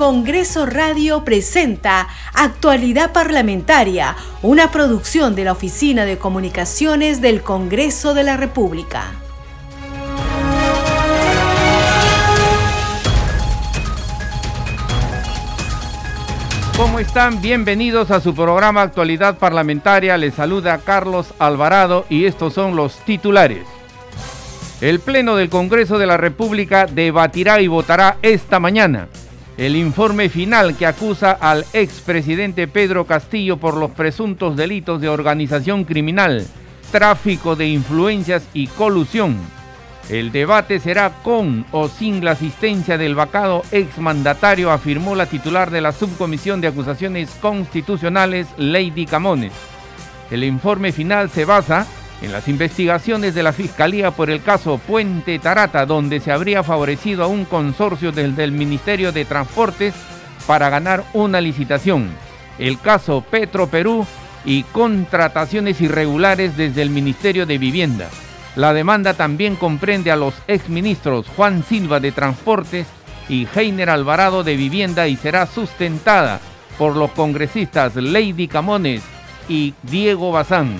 Congreso Radio presenta Actualidad Parlamentaria, una producción de la Oficina de Comunicaciones del Congreso de la República. ¿Cómo están? Bienvenidos a su programa Actualidad Parlamentaria. Les saluda Carlos Alvarado y estos son los titulares. El Pleno del Congreso de la República debatirá y votará esta mañana el informe final que acusa al expresidente Pedro Castillo por los presuntos delitos de organización criminal, tráfico de influencias y colusión. El debate será con o sin la asistencia del vacado exmandatario, afirmó la titular de la Subcomisión de Acusaciones Constitucionales, Lady Camones. El informe final se basa en las investigaciones de la Fiscalía por el caso Puente Tarata, donde se habría favorecido a un consorcio desde el Ministerio de Transportes para ganar una licitación, el caso Petro Perú y contrataciones irregulares desde el Ministerio de Vivienda. La demanda también comprende a los exministros Juan Silva de Transportes y Heiner Alvarado de Vivienda y será sustentada por los congresistas Lady Camones y Diego Bazán.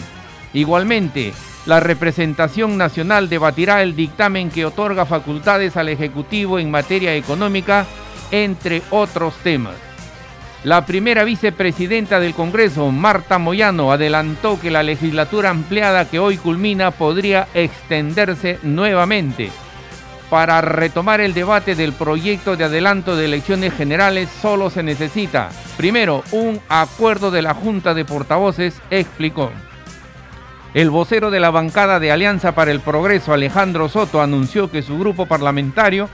Igualmente, la representación nacional debatirá el dictamen que otorga facultades al Ejecutivo en materia económica, entre otros temas. La primera vicepresidenta del Congreso, Marta Moyano, adelantó que la legislatura ampliada que hoy culmina podría extenderse nuevamente. Para retomar el debate del proyecto de adelanto de elecciones generales solo se necesita, primero, un acuerdo de la Junta de Portavoces, explicó. El vocero de la bancada de Alianza para el Progreso, Alejandro Soto, anunció que su grupo parlamentario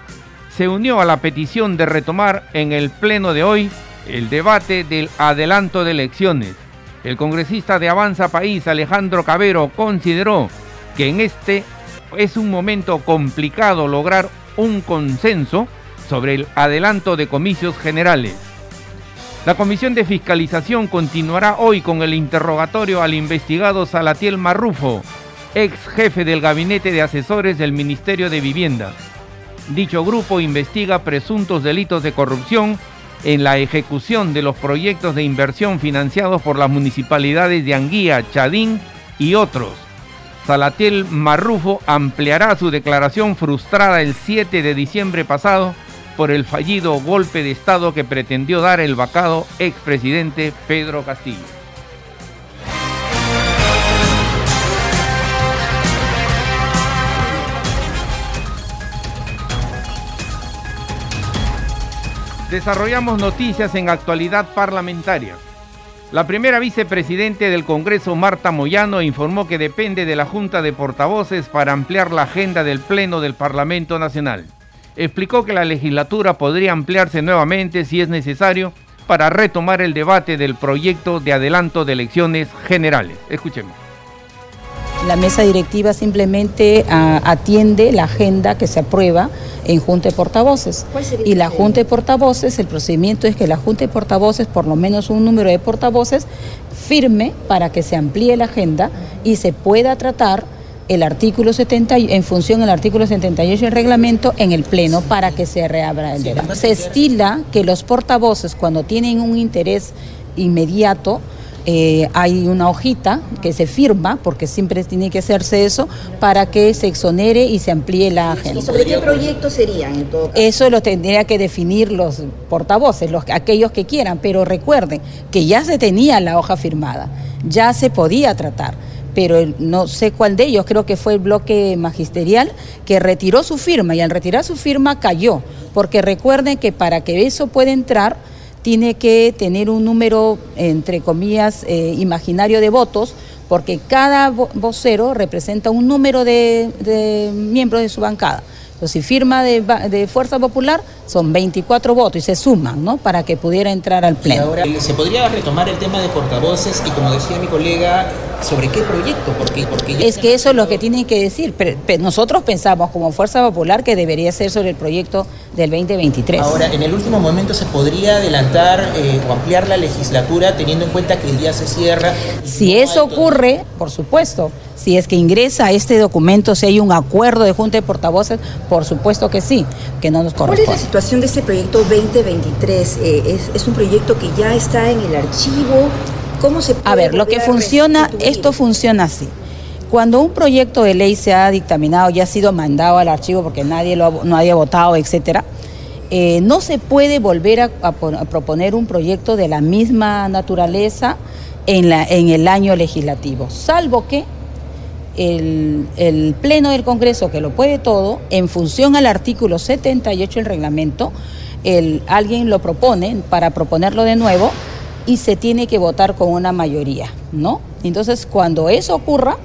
se unió a la petición de retomar en el pleno de hoy el debate del adelanto de elecciones. El congresista de Avanza País, Alejandro Cabero, consideró que en este es un momento complicado lograr un consenso sobre el adelanto de comicios generales. La Comisión de Fiscalización continuará hoy con el interrogatorio al investigado Salatiel Marrufo, ex jefe del Gabinete de Asesores del Ministerio de Vivienda. Dicho grupo investiga presuntos delitos de corrupción en la ejecución de los proyectos de inversión financiados por las municipalidades de Anguía, Chadín y otros. Salatiel Marrufo ampliará su declaración frustrada el 7 de diciembre pasado por el fallido golpe de Estado que pretendió dar el vacado expresidente Pedro Castillo. Desarrollamos noticias en actualidad parlamentaria. La primera vicepresidente del Congreso, Marta Moyano, informó que depende de la Junta de Portavoces para ampliar la agenda del Pleno del Parlamento Nacional explicó que la legislatura podría ampliarse nuevamente si es necesario para retomar el debate del proyecto de adelanto de elecciones generales. Escuchemos. La mesa directiva simplemente ah, atiende la agenda que se aprueba en Junta de Portavoces. Y la Junta de Portavoces, el procedimiento es que la Junta de Portavoces, por lo menos un número de portavoces, firme para que se amplíe la agenda y se pueda tratar el artículo 70, en función del artículo 78 del reglamento, en el Pleno para que se reabra el debate. Se estila que los portavoces, cuando tienen un interés inmediato, eh, hay una hojita que se firma, porque siempre tiene que hacerse eso, para que se exonere y se amplíe la agenda. ¿Y sobre qué proyectos serían en todo caso? Eso lo tendría que definir los portavoces, los, aquellos que quieran, pero recuerden que ya se tenía la hoja firmada, ya se podía tratar pero no sé cuál de ellos, creo que fue el bloque magisterial, que retiró su firma y al retirar su firma cayó, porque recuerden que para que eso pueda entrar tiene que tener un número, entre comillas, eh, imaginario de votos, porque cada vocero representa un número de miembros de su bancada. Entonces, si firma de, Fuerza Popular, son 24 votos y se suman, ¿no? Para que pudiera entrar al Pleno. ahora, ¿se podría retomar el tema de portavoces y, como decía mi colega, sobre qué proyecto? Porque, porque es que eso es lo que tienen que decir. nosotros pensamos, como Fuerza Popular, que debería ser sobre el proyecto del 2023. Ahora, en el último momento, ¿se podría adelantar eh, o ampliar la legislatura teniendo en cuenta que el día se cierra? Si eso ocurre, por supuesto si es que ingresa a este documento, si hay un acuerdo de Junta de Portavoces, por supuesto que sí, que no nos corresponde. ¿Cuál es actuación de este proyecto 2023? Eh, es, un proyecto que ya está en el archivo? ¿Cómo se puede A ver, lo que funciona, esto funciona así. Cuando un proyecto de ley se ha dictaminado, ya ha sido mandado al archivo porque nadie lo ha, no haya votado, etcétera, eh, no se puede volver a, proponer un proyecto de la misma naturaleza en, la, en el año legislativo, salvo que el, Pleno del Congreso, que lo puede todo, en función al artículo 78 del reglamento, el, alguien lo propone para proponerlo de nuevo y se tiene que votar con una mayoría, ¿no? Entonces, cuando eso ocurra,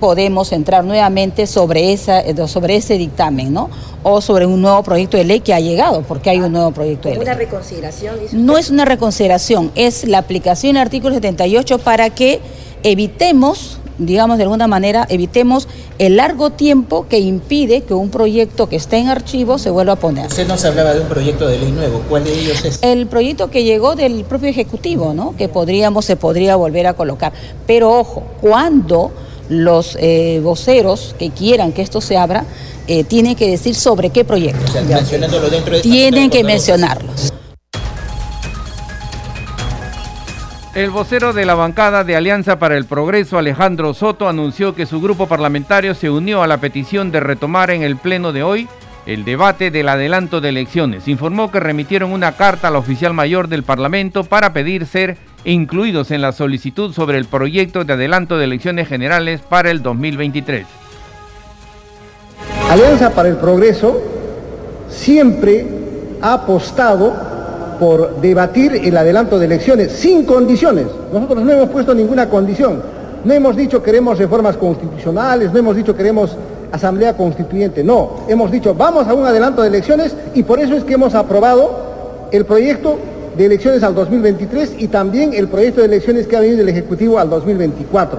podemos entrar nuevamente sobre, esa, sobre ese dictamen, ¿no? O sobre un nuevo proyecto de ley que ha llegado, porque hay un nuevo proyecto de ley. ¿Una reconsideración? no es una reconsideración, es la aplicación del artículo 78 para que evitemos digamos, de alguna manera, evitemos el largo tiempo que impide que un proyecto que esté en archivo se vuelva a poner. Usted nos hablaba de un proyecto de ley nuevo. ¿Cuál de ellos es? El proyecto que llegó del propio Ejecutivo, ¿no? Que podríamos, se podría volver a colocar. Pero ojo, cuando los eh, voceros que quieran que esto se abra, eh, tienen que decir sobre qué proyecto. mencionándolo dentro de Tienen que mencionarlos. El vocero de la bancada de Alianza para el Progreso, Alejandro Soto, anunció que su grupo parlamentario se unió a la petición de retomar en el pleno de hoy el debate del adelanto de elecciones. Informó que remitieron una carta al oficial mayor del Parlamento para pedir ser incluidos en la solicitud sobre el proyecto de adelanto de elecciones generales para el 2023. Alianza para el Progreso siempre ha apostado por debatir el adelanto de elecciones sin condiciones. Nosotros no hemos puesto ninguna condición. No hemos dicho queremos reformas constitucionales, no hemos dicho queremos asamblea constituyente. No, hemos dicho vamos a un adelanto de elecciones y por eso es que hemos aprobado el proyecto de elecciones al 2023 y también el proyecto de elecciones que ha venido del Ejecutivo al 2024.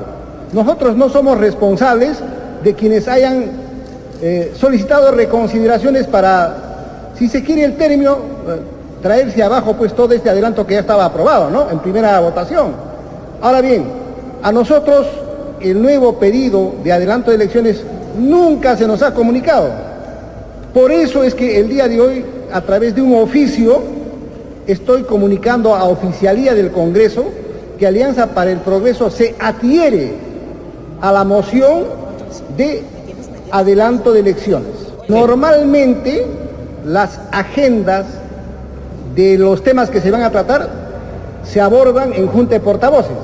Nosotros no somos responsables de quienes hayan eh, solicitado reconsideraciones para, si se quiere el término, eh, traerse abajo pues todo este adelanto que ya estaba aprobado, ¿no? En primera votación. Ahora bien, a nosotros el nuevo pedido de adelanto de elecciones nunca se nos ha comunicado. Por eso es que el día de hoy, a través de un oficio, estoy comunicando a oficialía del Congreso que Alianza para el Progreso se adhiere a la moción de adelanto de elecciones. Normalmente las agendas de los temas que se van a tratar se abordan en junta de portavoces.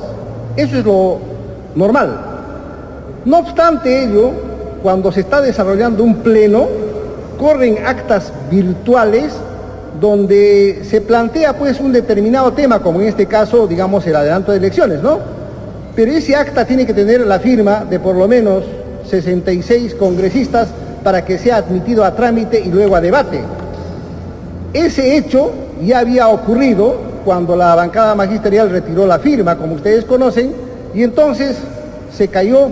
Eso es lo normal. No obstante ello, cuando se está desarrollando un pleno, corren actas virtuales donde se plantea pues un determinado tema, como en este caso, digamos, el adelanto de elecciones, ¿no? Pero ese acta tiene que tener la firma de por lo menos 66 congresistas para que sea admitido a trámite y luego a debate. Ese hecho ya había ocurrido cuando la bancada magisterial retiró la firma, como ustedes conocen, y entonces se cayó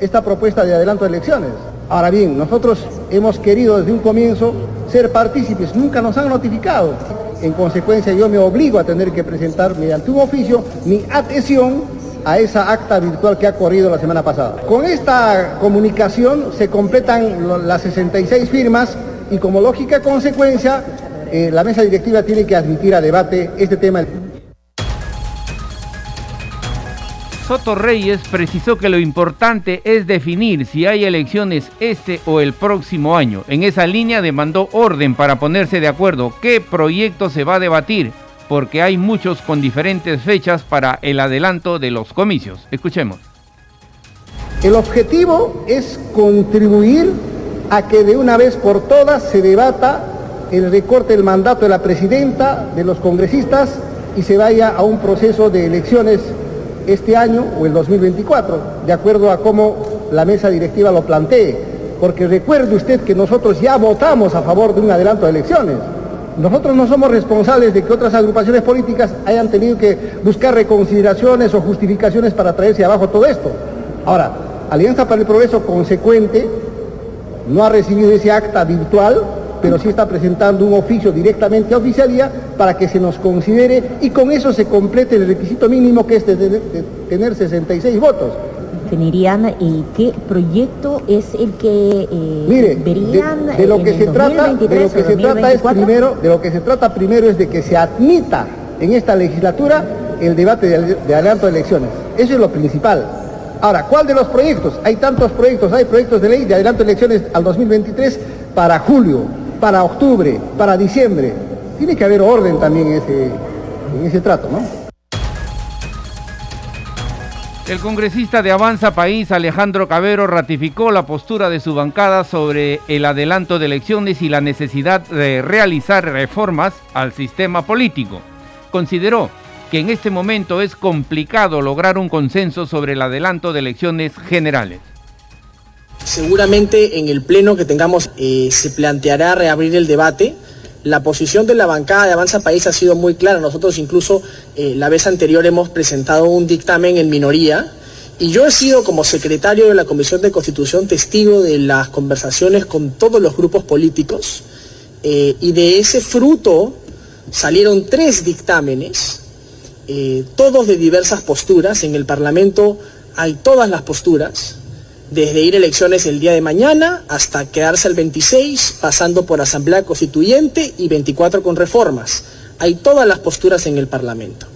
esta propuesta de adelanto de elecciones. Ahora bien, nosotros hemos querido desde un comienzo ser partícipes, nunca nos han notificado. En consecuencia, yo me obligo a tener que presentar mediante un oficio mi adhesión a esa acta virtual que ha corrido la semana pasada. Con esta comunicación se completan las 66 firmas y como lógica consecuencia eh, la mesa directiva tiene que admitir a debate este tema. Soto Reyes precisó que lo importante es definir si hay elecciones este o el próximo año. En esa línea demandó orden para ponerse de acuerdo qué proyecto se va a debatir, porque hay muchos con diferentes fechas para el adelanto de los comicios. Escuchemos. El objetivo es contribuir a que de una vez por todas se debata el recorte del mandato de la presidenta, de los congresistas y se vaya a un proceso de elecciones este año o el 2024, de acuerdo a cómo la mesa directiva lo plantee. Porque recuerde usted que nosotros ya votamos a favor de un adelanto de elecciones. Nosotros no somos responsables de que otras agrupaciones políticas hayan tenido que buscar reconsideraciones o justificaciones para traerse abajo todo esto. Ahora, Alianza para el Progreso consecuente no ha recibido ese acta virtual pero sí está presentando un oficio directamente a oficialía para que se nos considere y con eso se complete el requisito mínimo que es de, tener 66 votos. definirían y qué proyecto es el que eh, verían de, lo que se trata, de lo que se trata es primero, de lo que se trata primero es de que se admita en esta legislatura el debate de, de adelanto de elecciones. Eso es lo principal. Ahora, ¿cuál de los proyectos? Hay tantos proyectos, hay proyectos de ley de adelanto de elecciones al 2023 para julio, para octubre, para diciembre. Tiene que haber orden también en ese, ese trato, ¿no? El congresista de Avanza País, Alejandro Cabero, ratificó la postura de su bancada sobre el adelanto de elecciones y la necesidad de realizar reformas al sistema político. Consideró que en este momento es complicado lograr un consenso sobre el adelanto de elecciones generales. Seguramente en el pleno que tengamos eh, se planteará reabrir el debate. La posición de la bancada de Avanza País ha sido muy clara. Nosotros incluso eh, la vez anterior hemos presentado un dictamen en minoría y yo he sido como secretario de la Comisión de Constitución testigo de las conversaciones con todos los grupos políticos eh, y de ese fruto salieron tres dictámenes todos de diversas posturas. En el Parlamento hay todas las posturas, desde ir a elecciones el día de mañana hasta quedarse el 26, pasando por Asamblea Constituyente y 24 con reformas. Hay todas las posturas en el Parlamento.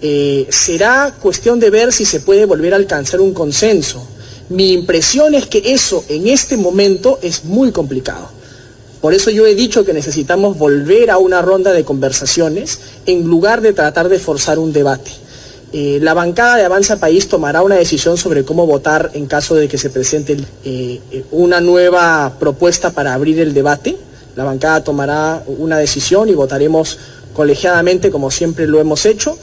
Eh, será cuestión de ver si se puede volver a alcanzar un consenso. Mi impresión es que eso en este momento es muy complicado. Por eso yo he dicho que necesitamos volver a una ronda de conversaciones en lugar de tratar de forzar un debate. Eh, la bancada de Avanza País tomará una decisión sobre cómo votar en caso de que se presente eh, una nueva propuesta para abrir el debate. La bancada tomará una decisión y votaremos colegiadamente como siempre lo hemos hecho,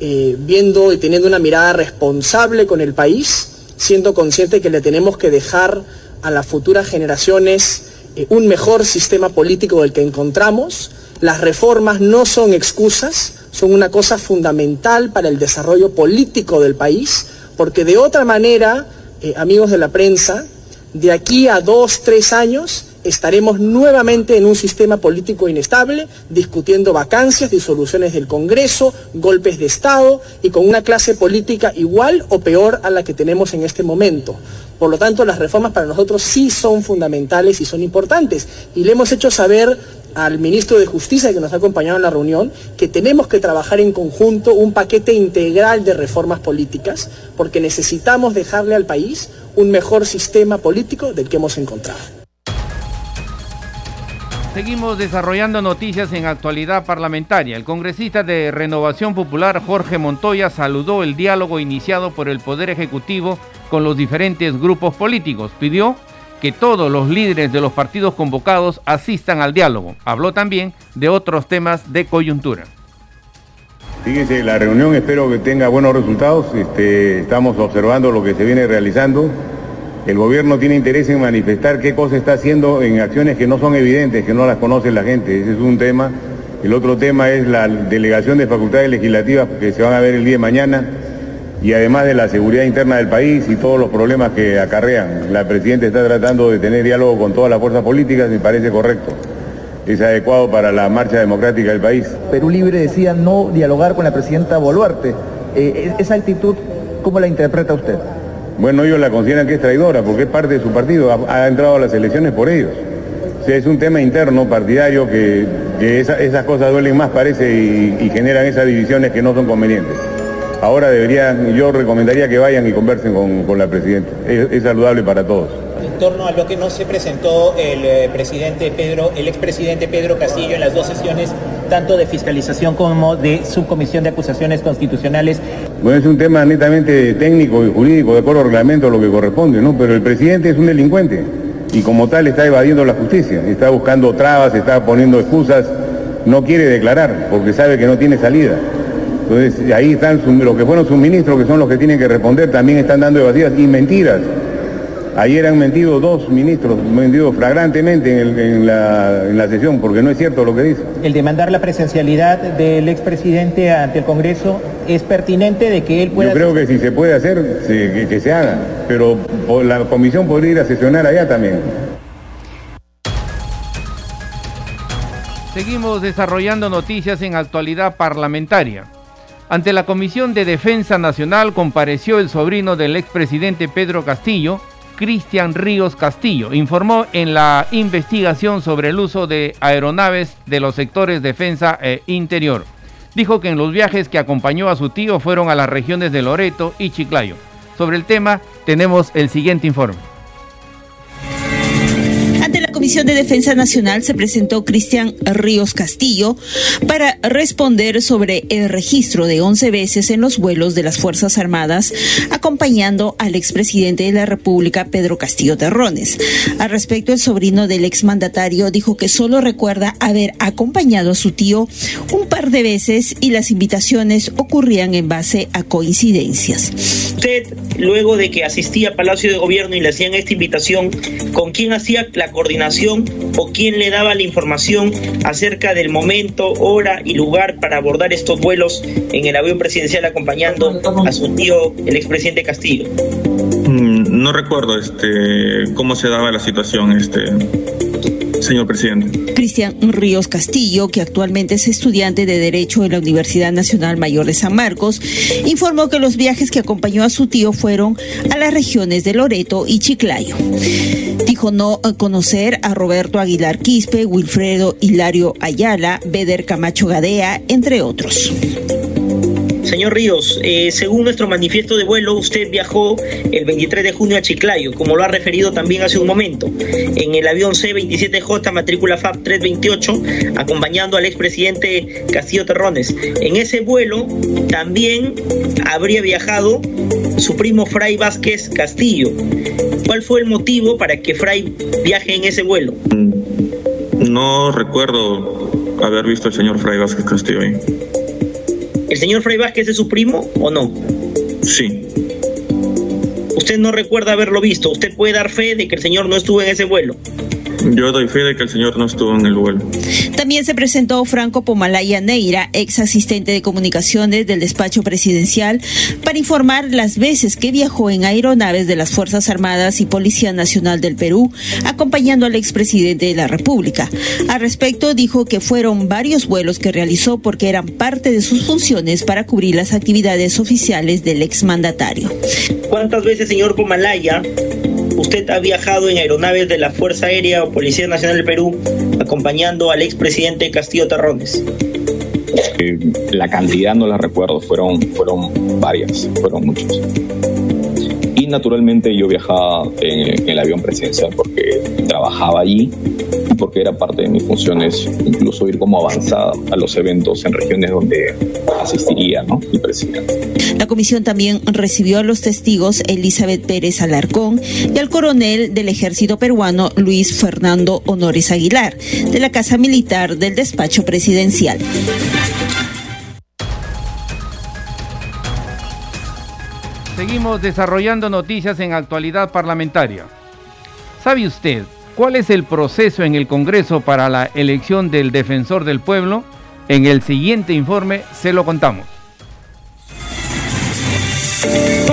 eh, viendo y teniendo una mirada responsable con el país, siendo consciente que le tenemos que dejar a las futuras generaciones un mejor sistema político del que encontramos. Las reformas no son excusas, son una cosa fundamental para el desarrollo político del país, porque de otra manera, eh, amigos de la prensa, de aquí a dos, tres años estaremos nuevamente en un sistema político inestable, discutiendo vacancias, disoluciones del Congreso, golpes de Estado y con una clase política igual o peor a la que tenemos en este momento. Por lo tanto, las reformas para nosotros sí son fundamentales y son importantes. Y le hemos hecho saber al ministro de Justicia que nos ha acompañado en la reunión que tenemos que trabajar en conjunto un paquete integral de reformas políticas porque necesitamos dejarle al país un mejor sistema político del que hemos encontrado. Seguimos desarrollando noticias en actualidad parlamentaria. El congresista de Renovación Popular, Jorge Montoya, saludó el diálogo iniciado por el Poder Ejecutivo con los diferentes grupos políticos. Pidió que todos los líderes de los partidos convocados asistan al diálogo. Habló también de otros temas de coyuntura. Fíjense, la reunión espero que tenga buenos resultados. Este, estamos observando lo que se viene realizando. El gobierno tiene interés en manifestar qué cosa está haciendo en acciones que no son evidentes, que no las conoce la gente. Ese es un tema. El otro tema es la delegación de facultades legislativas que se van a ver el día de mañana y además de la seguridad interna del país y todos los problemas que acarrean. La Presidenta está tratando de tener diálogo con todas las fuerzas políticas, me parece correcto. Es adecuado para la marcha democrática del país. Perú Libre decía no dialogar con la Presidenta Boluarte. Eh, ¿Esa actitud cómo la interpreta usted? Bueno, ellos la consideran que es traidora porque es parte de su partido, ha, entrado a las elecciones por ellos. O sea, es un tema interno, partidario, que, esas cosas duelen más, parece, y generan esas divisiones que no son convenientes. Ahora deberían, yo recomendaría que vayan y conversen con, la presidenta. Es, saludable para todos. En torno a lo que no se presentó el eh, presidente Pedro, el expresidente Pedro Castillo en las dos sesiones, tanto de fiscalización como de subcomisión de acusaciones constitucionales. Bueno, es un tema netamente técnico y jurídico, de acuerdo al reglamento, lo que corresponde, ¿no? Pero el presidente es un delincuente y como tal está evadiendo la justicia, está buscando trabas, está poniendo excusas, no quiere declarar porque sabe que no tiene salida. Entonces, ahí están los que fueron sus ministros, que son los que tienen que responder, también están dando evasivas y mentiras. Ayer han mentido dos ministros, mentido flagrantemente en, la, sesión, porque no es cierto lo que dice. El demandar la presencialidad del expresidente ante el Congreso es pertinente de que él pueda... Yo creo que si se puede hacer, que, se haga, pero la comisión podría ir a sesionar allá también. Seguimos desarrollando noticias en actualidad parlamentaria. Ante la Comisión de Defensa Nacional compareció el sobrino del expresidente Pedro Castillo, Cristian Ríos Castillo, informó en la investigación sobre el uso de aeronaves de los sectores defensa e interior. Dijo que en los viajes que acompañó a su tío fueron a las regiones de Loreto y Chiclayo. Sobre el tema tenemos el siguiente informe. Comisión de Defensa Nacional se presentó Cristian Ríos Castillo para responder sobre el registro de 11 veces en los vuelos de las Fuerzas Armadas, acompañando al expresidente de la República, Pedro Castillo Terrones. Al respecto, el sobrino del exmandatario dijo que solo recuerda haber acompañado a su tío un par de veces y las invitaciones ocurrían en base a coincidencias. Usted, luego de que asistía a Palacio de Gobierno y le hacían esta invitación, ¿con quién hacía la coordinación? O quién le daba la información acerca del momento, hora y lugar para abordar estos vuelos en el avión presidencial acompañando a su tío, el expresidente Castillo? Mm, no recuerdo este cómo se daba la situación este señor presidente. Cristian Ríos Castillo, que actualmente es estudiante de Derecho en la Universidad Nacional Mayor de San Marcos, informó que los viajes que acompañó a su tío fueron a las regiones de Loreto y Chiclayo. No conocer a Roberto Aguilar Quispe, Wilfredo Hilario Ayala, Beder Camacho Gadea, entre otros. Señor Ríos, eh, según nuestro manifiesto de vuelo, usted viajó el 23 de junio a Chiclayo, como lo ha referido también hace un momento, en el avión C-27J matrícula FAB 328, acompañando al expresidente Castillo Terrones. En ese vuelo también habría viajado su primo Fray Vázquez Castillo. ¿Cuál fue el motivo para que Fray viaje en ese vuelo? No recuerdo haber visto al señor Fray Vázquez Castillo ahí. ¿El señor Fray Vázquez es su primo o no? Sí. Usted no recuerda haberlo visto. Usted puede dar fe de que el señor no estuvo en ese vuelo. Yo doy fe de que el señor no estuvo en el vuelo. También se presentó Franco Pomalaya Neira, ex asistente de comunicaciones del despacho presidencial, para informar las veces que viajó en aeronaves de las Fuerzas Armadas y Policía Nacional del Perú, acompañando al expresidente de la República. Al respecto, dijo que fueron varios vuelos que realizó porque eran parte de sus funciones para cubrir las actividades oficiales del exmandatario. ¿Cuántas veces, señor Pomalaya, usted ha viajado en aeronaves de la Fuerza Aérea o Policía Nacional del Perú acompañando al expresidente Castillo Terrones? Eh, la cantidad no la recuerdo, fueron, fueron varias, fueron muchas. Y naturalmente yo viajaba en el avión presidencial porque trabajaba allí porque era parte de mis funciones incluso ir como avanzada a los eventos en regiones donde asistiría ¿no? el presidente. La comisión también recibió a los testigos Elizabeth Pérez Alarcón y al coronel del ejército peruano Luis Fernando Honores Aguilar, de la Casa Militar del Despacho Presidencial. Seguimos desarrollando noticias en actualidad parlamentaria. ¿Sabe usted ¿Cuál es el proceso en el Congreso para la elección del defensor del pueblo? En el siguiente informe se lo contamos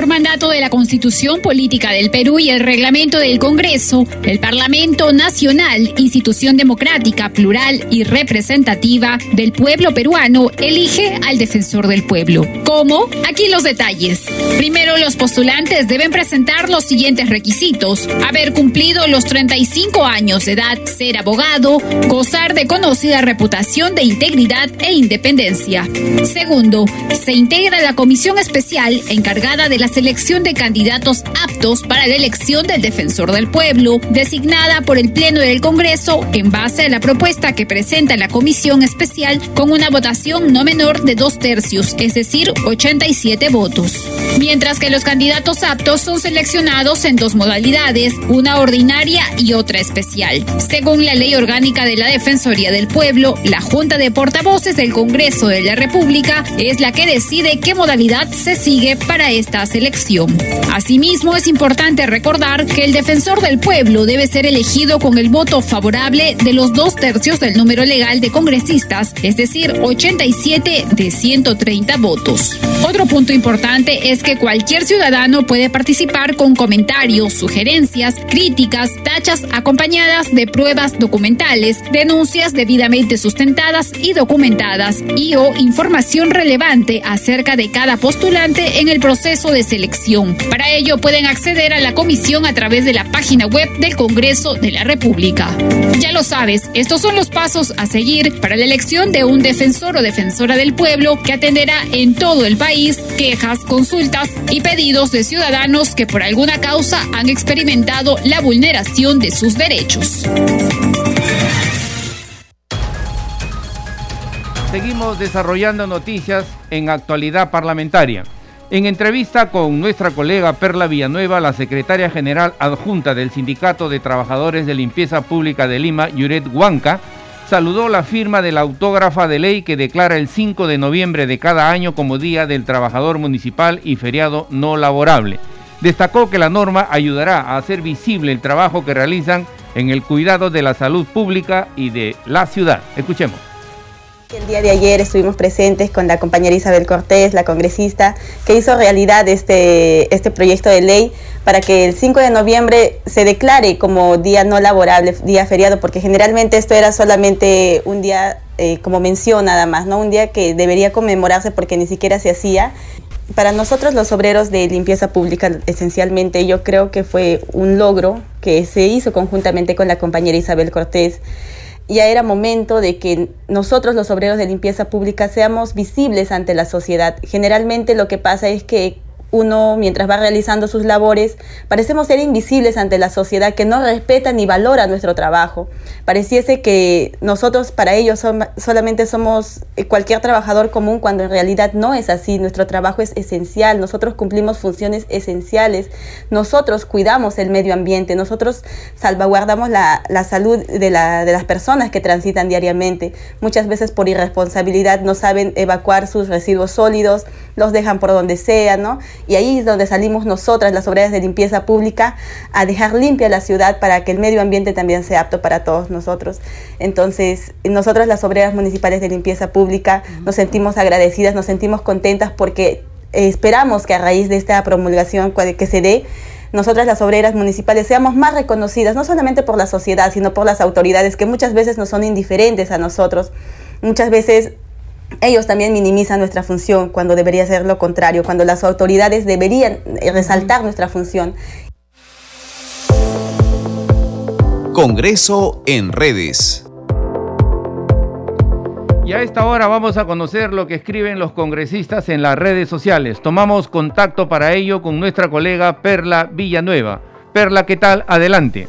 mandato de la Constitución Política del Perú y el reglamento del Congreso, el Parlamento Nacional, institución democrática, plural y representativa del pueblo peruano, elige al defensor del pueblo. ¿Cómo? Aquí los detalles. Primero, los postulantes deben presentar los siguientes requisitos. Haber cumplido los 35 años de edad, ser abogado, gozar de conocida reputación de integridad e independencia. Segundo, se integra la comisión especial encargada de la selección de candidatos aptos para la elección del defensor del pueblo, designada por el Pleno del Congreso en base a la propuesta que presenta la Comisión Especial con una votación no menor de dos tercios, es decir, 87 votos. Mientras que los candidatos aptos son seleccionados en dos modalidades, una ordinaria y otra especial. Según la Ley Orgánica de la Defensoría del Pueblo, la Junta de Portavoces del Congreso de la República es la que decide qué modalidad se sigue para esta selección elección. Asimismo, es importante recordar que el defensor del pueblo debe ser elegido con el voto favorable de los dos tercios del número legal de congresistas, es decir, 87 de 130 votos. Otro punto importante es que cualquier ciudadano puede participar con comentarios, sugerencias, críticas, tachas acompañadas de pruebas documentales, denuncias debidamente sustentadas y documentadas y o información relevante acerca de cada postulante en el proceso de selección. Para ello pueden acceder a la comisión a través de la página web del Congreso de la República. Ya lo sabes, estos son los pasos a seguir para la elección de un defensor o defensora del pueblo que atenderá en todo el país quejas, consultas y pedidos de ciudadanos que por alguna causa han experimentado la vulneración de sus derechos. Seguimos desarrollando noticias en actualidad parlamentaria. En entrevista con nuestra colega Perla Villanueva, la secretaria general adjunta del Sindicato de Trabajadores de Limpieza Pública de Lima, Yuret Huanca, saludó la firma de la autógrafa de ley que declara el 5 de noviembre de cada año como Día del Trabajador Municipal y feriado no laborable. Destacó que la norma ayudará a hacer visible el trabajo que realizan en el cuidado de la salud pública y de la ciudad. Escuchemos. El día de ayer estuvimos presentes con la compañera Isabel Cortés, la congresista, que hizo realidad este, este proyecto de ley para que el 5 de noviembre se declare como día no laborable, día feriado, porque generalmente esto era solamente un día, eh, como mención nada más, ¿no? un día que debería conmemorarse porque ni siquiera se hacía. Para nosotros los obreros de limpieza pública, esencialmente, yo creo que fue un logro que se hizo conjuntamente con la compañera Isabel Cortés ya era momento de que nosotros los obreros de limpieza pública seamos visibles ante la sociedad. Generalmente lo que pasa es que uno, mientras va realizando sus labores, parecemos ser invisibles ante la sociedad que no respeta ni valora nuestro trabajo. Pareciese que nosotros para ellos solamente somos eh, cualquier trabajador común cuando en realidad no es así. Nuestro trabajo es esencial, nosotros cumplimos funciones esenciales, nosotros cuidamos el medio ambiente, nosotros salvaguardamos la, salud de, de las personas que transitan diariamente. Muchas veces por irresponsabilidad no saben evacuar sus residuos sólidos, los dejan por donde sea, ¿no? Y ahí es donde salimos nosotras, las obreras de limpieza pública, a dejar limpia la ciudad para que el medio ambiente también sea apto para todos nosotros. Entonces, nosotras las obreras municipales de limpieza pública nos sentimos agradecidas, nos sentimos contentas porque esperamos que a raíz de esta promulgación que se dé, nosotras las obreras municipales seamos más reconocidas, no solamente por la sociedad, sino por las autoridades que muchas veces no son indiferentes a nosotros. Muchas veces ellos también minimizan nuestra función cuando debería ser lo contrario, cuando las autoridades deberían eh, resaltar nuestra función. Congreso en redes. Y a esta hora vamos a conocer lo que escriben los congresistas en las redes sociales. Tomamos contacto para ello con nuestra colega Perla Villanueva. Perla, ¿qué tal? Adelante.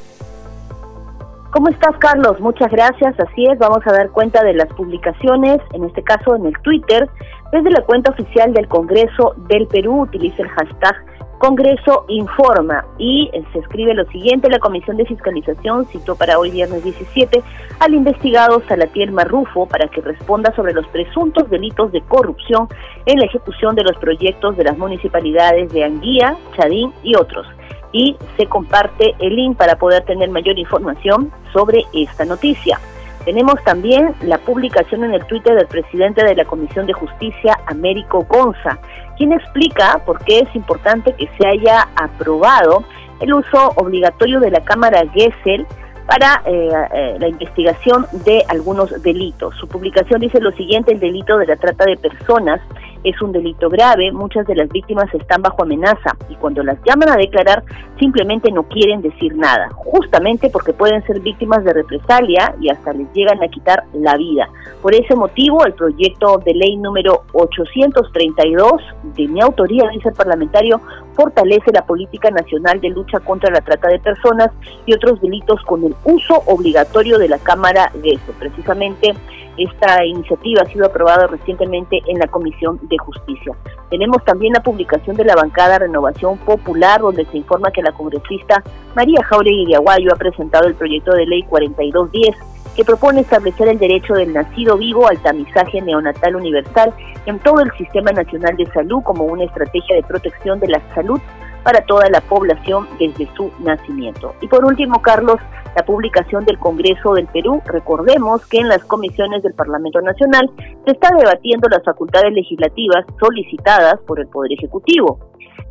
¿Cómo estás, Carlos? Muchas gracias. Así es, vamos a dar cuenta de las publicaciones, en este caso en el Twitter, desde la cuenta oficial del Congreso del Perú. Utiliza el hashtag Congreso Informa y eh, se escribe lo siguiente, la Comisión de Fiscalización citó para hoy viernes 17 al investigado Salatiel Marrufo para que responda sobre los presuntos delitos de corrupción en la ejecución de los proyectos de las municipalidades de Anguía, Chadín y otros y se comparte el link para poder tener mayor información sobre esta noticia. Tenemos también la publicación en el Twitter del presidente de la Comisión de Justicia, Américo Gonza, quien explica por qué es importante que se haya aprobado el uso obligatorio de la cámara Gesell para eh, eh, la investigación de algunos delitos. Su publicación dice lo siguiente, el delito de la trata de personas es un delito grave, muchas de las víctimas están bajo amenaza y cuando las llaman a declarar simplemente no quieren decir nada, justamente porque pueden ser víctimas de represalia y hasta les llegan a quitar la vida. Por ese motivo, el proyecto de ley número 832 de mi autoría, dice el parlamentario, fortalece la política nacional de lucha contra la trata de personas y otros delitos con el uso obligatorio de la Cámara de eso. Precisamente esta iniciativa ha sido aprobada recientemente en la Comisión de Justicia. Tenemos también la publicación de la bancada Renovación Popular, donde se informa que la congresista María Jauregui de Aguayo ha presentado el proyecto de ley 4210 que propone establecer el derecho del nacido vivo al tamizaje neonatal universal en todo el Sistema Nacional de Salud como una estrategia de protección de la salud para toda la población desde su nacimiento. Y por último, Carlos, la publicación del Congreso del Perú. Recordemos que en las comisiones del Parlamento Nacional se está debatiendo las facultades legislativas solicitadas por el Poder Ejecutivo.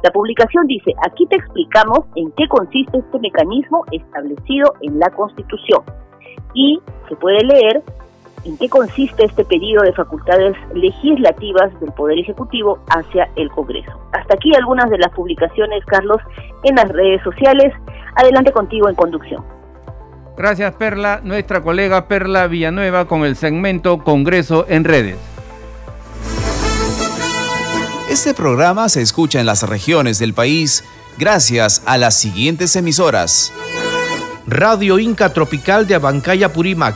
La publicación dice, aquí te explicamos en qué consiste este mecanismo establecido en la Constitución. Y se puede leer en qué consiste este pedido de facultades legislativas del Poder Ejecutivo hacia el Congreso. Hasta aquí algunas de las publicaciones, Carlos, en las redes sociales. Adelante contigo en conducción. Gracias, Perla. Nuestra colega Perla Villanueva con el segmento Congreso en redes. Este programa se escucha en las regiones del país gracias a las siguientes emisoras. Radio Inca Tropical de Abancaya Purímac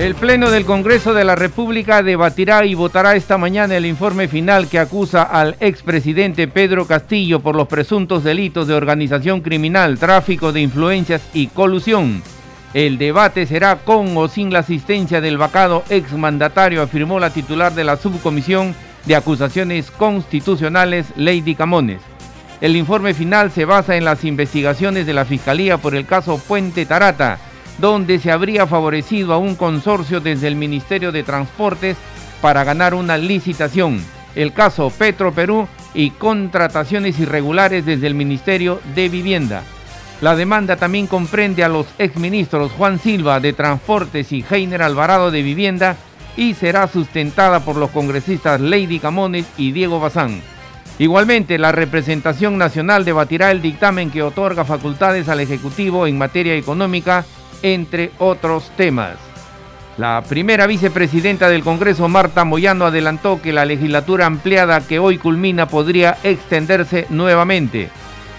El Pleno del Congreso de la República debatirá y votará esta mañana el informe final que acusa al expresidente Pedro Castillo por los presuntos delitos de organización criminal, tráfico de influencias y colusión. El debate será con o sin la asistencia del vacado exmandatario, afirmó la titular de la Subcomisión de Acusaciones Constitucionales, Lady Camones. El informe final se basa en las investigaciones de la Fiscalía por el caso Puente Tarata donde se habría favorecido a un consorcio desde el Ministerio de Transportes para ganar una licitación. El caso Petro Perú y contrataciones irregulares desde el Ministerio de Vivienda. La demanda también comprende a los exministros Juan Silva de Transportes y Heiner Alvarado de Vivienda y será sustentada por los congresistas Lady Camones y Diego Bazán. Igualmente, la representación nacional debatirá el dictamen que otorga facultades al Ejecutivo en materia económica entre otros temas. La primera vicepresidenta del Congreso, Marta Moyano, adelantó que la legislatura ampliada que hoy culmina podría extenderse nuevamente.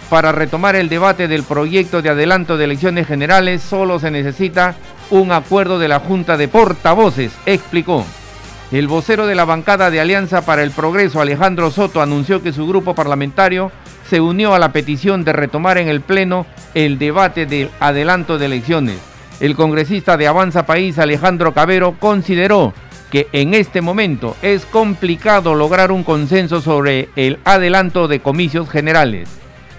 Para retomar el debate del proyecto de adelanto de elecciones generales solo se necesita un acuerdo de la Junta de Portavoces, explicó. El vocero de la bancada de Alianza para el Progreso, Alejandro Soto, anunció que su grupo parlamentario se unió a la petición de retomar en el Pleno el debate del adelanto de elecciones. El congresista de Avanza País, Alejandro Cabero, consideró que en este momento es complicado lograr un consenso sobre el adelanto de comicios generales.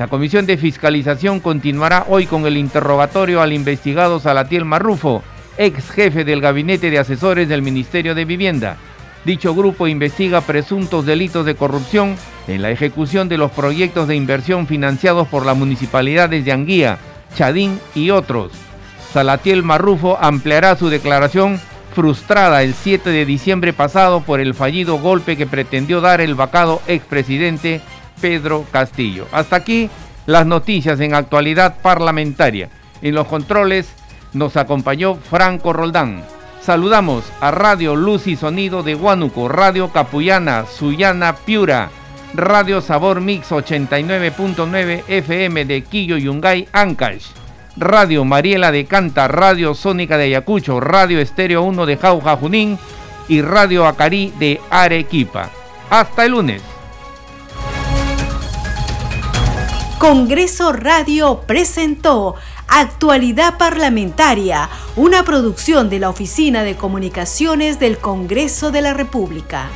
La Comisión de Fiscalización continuará hoy con el interrogatorio al investigado Salatiel Marrufo, ex jefe del Gabinete de Asesores del Ministerio de Vivienda. Dicho grupo investiga presuntos delitos de corrupción en la ejecución de los proyectos de inversión financiados por las municipalidades de Anguía, Chadín y otros. Salatiel Marrufo ampliará su declaración frustrada el 7 de diciembre pasado por el fallido golpe que pretendió dar el vacado expresidente Pedro Castillo. Hasta aquí las noticias en actualidad parlamentaria. En los controles nos acompañó Franco Roldán. Saludamos a Radio Luz y Sonido de Huánuco, Radio Capullana, Suyana Piura, Radio Sabor Mix 89.9 FM de Quillo Yungay, Ancash. Radio Mariela de Canta, Radio Sónica de Ayacucho, Radio Estéreo 1 de Jauja Junín y Radio Acarí de Arequipa. Hasta el lunes. Congreso Radio presentó Actualidad Parlamentaria, una producción de la Oficina de Comunicaciones del Congreso de la República.